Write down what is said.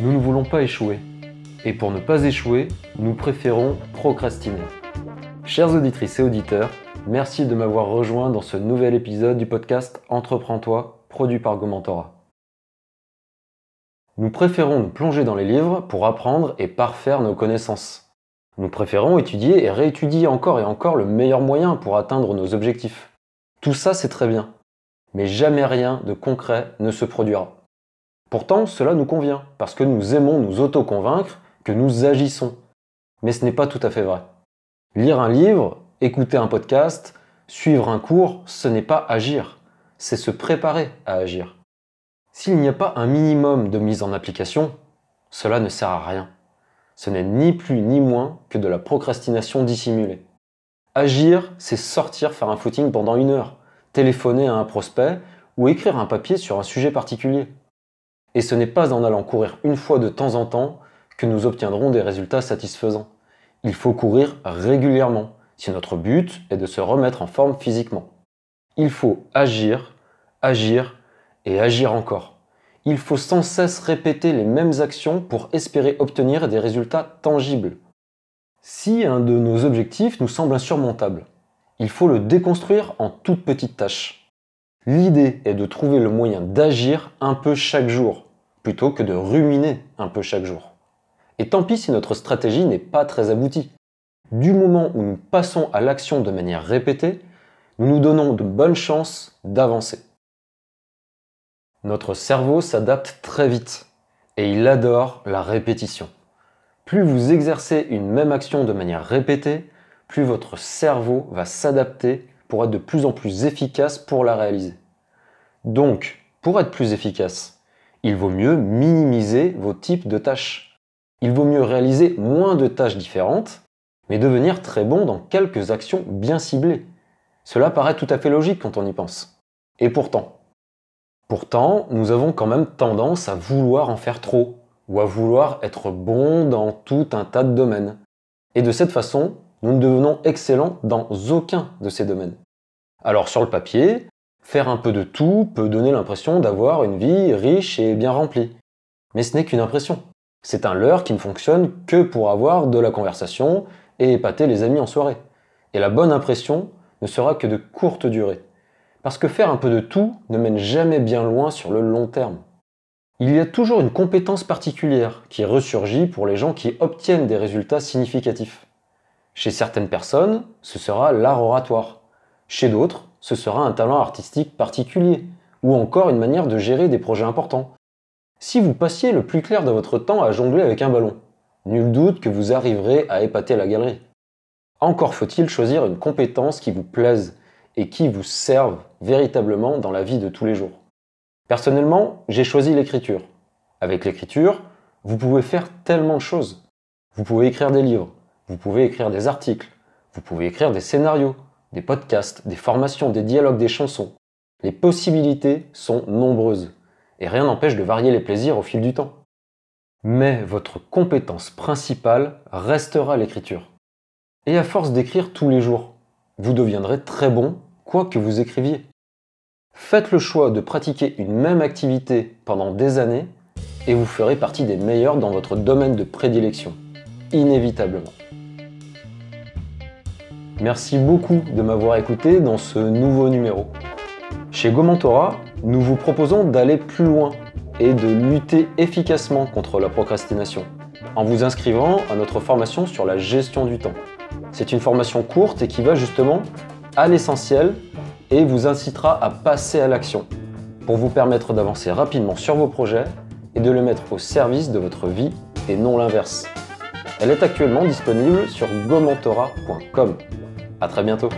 Nous ne voulons pas échouer. Et pour ne pas échouer, nous préférons procrastiner. Chères auditrices et auditeurs, merci de m'avoir rejoint dans ce nouvel épisode du podcast Entreprends-toi, produit par Gomentora. Nous préférons nous plonger dans les livres pour apprendre et parfaire nos connaissances. Nous préférons étudier et réétudier encore et encore le meilleur moyen pour atteindre nos objectifs. Tout ça, c'est très bien. Mais jamais rien de concret ne se produira. Pourtant, cela nous convient, parce que nous aimons nous auto-convaincre que nous agissons. Mais ce n'est pas tout à fait vrai. Lire un livre, écouter un podcast, suivre un cours, ce n'est pas agir, c'est se préparer à agir. S'il n'y a pas un minimum de mise en application, cela ne sert à rien. Ce n'est ni plus ni moins que de la procrastination dissimulée. Agir, c'est sortir faire un footing pendant une heure, téléphoner à un prospect ou écrire un papier sur un sujet particulier. Et ce n'est pas en allant courir une fois de temps en temps que nous obtiendrons des résultats satisfaisants. Il faut courir régulièrement si notre but est de se remettre en forme physiquement. Il faut agir, agir et agir encore. Il faut sans cesse répéter les mêmes actions pour espérer obtenir des résultats tangibles. Si un de nos objectifs nous semble insurmontable, il faut le déconstruire en toutes petites tâches. L'idée est de trouver le moyen d'agir un peu chaque jour, plutôt que de ruminer un peu chaque jour. Et tant pis si notre stratégie n'est pas très aboutie. Du moment où nous passons à l'action de manière répétée, nous nous donnons de bonnes chances d'avancer. Notre cerveau s'adapte très vite et il adore la répétition. Plus vous exercez une même action de manière répétée, plus votre cerveau va s'adapter pour être de plus en plus efficace pour la réaliser. Donc, pour être plus efficace, il vaut mieux minimiser vos types de tâches. Il vaut mieux réaliser moins de tâches différentes, mais devenir très bon dans quelques actions bien ciblées. Cela paraît tout à fait logique quand on y pense. Et pourtant, pourtant, nous avons quand même tendance à vouloir en faire trop, ou à vouloir être bon dans tout un tas de domaines. Et de cette façon, nous ne devenons excellents dans aucun de ces domaines. Alors sur le papier, faire un peu de tout peut donner l'impression d'avoir une vie riche et bien remplie. Mais ce n'est qu'une impression. C'est un leurre qui ne fonctionne que pour avoir de la conversation et épater les amis en soirée. Et la bonne impression ne sera que de courte durée. Parce que faire un peu de tout ne mène jamais bien loin sur le long terme. Il y a toujours une compétence particulière qui ressurgit pour les gens qui obtiennent des résultats significatifs. Chez certaines personnes, ce sera l'art oratoire. Chez d'autres, ce sera un talent artistique particulier, ou encore une manière de gérer des projets importants. Si vous passiez le plus clair de votre temps à jongler avec un ballon, nul doute que vous arriverez à épater la galerie. Encore faut-il choisir une compétence qui vous plaise et qui vous serve véritablement dans la vie de tous les jours. Personnellement, j'ai choisi l'écriture. Avec l'écriture, vous pouvez faire tellement de choses. Vous pouvez écrire des livres, vous pouvez écrire des articles, vous pouvez écrire des scénarios, des podcasts, des formations, des dialogues, des chansons. Les possibilités sont nombreuses, et rien n'empêche de varier les plaisirs au fil du temps. Mais votre compétence principale restera l'écriture. Et à force d'écrire tous les jours, vous deviendrez très bon, quoi que vous écriviez. Faites le choix de pratiquer une même activité pendant des années, et vous ferez partie des meilleurs dans votre domaine de prédilection, inévitablement. Merci beaucoup de m'avoir écouté dans ce nouveau numéro. Chez Gomentora, nous vous proposons d'aller plus loin et de lutter efficacement contre la procrastination en vous inscrivant à notre formation sur la gestion du temps. C'est une formation courte et qui va justement à l'essentiel et vous incitera à passer à l'action pour vous permettre d'avancer rapidement sur vos projets et de les mettre au service de votre vie et non l'inverse. Elle est actuellement disponible sur gomentora.com. À très bientôt.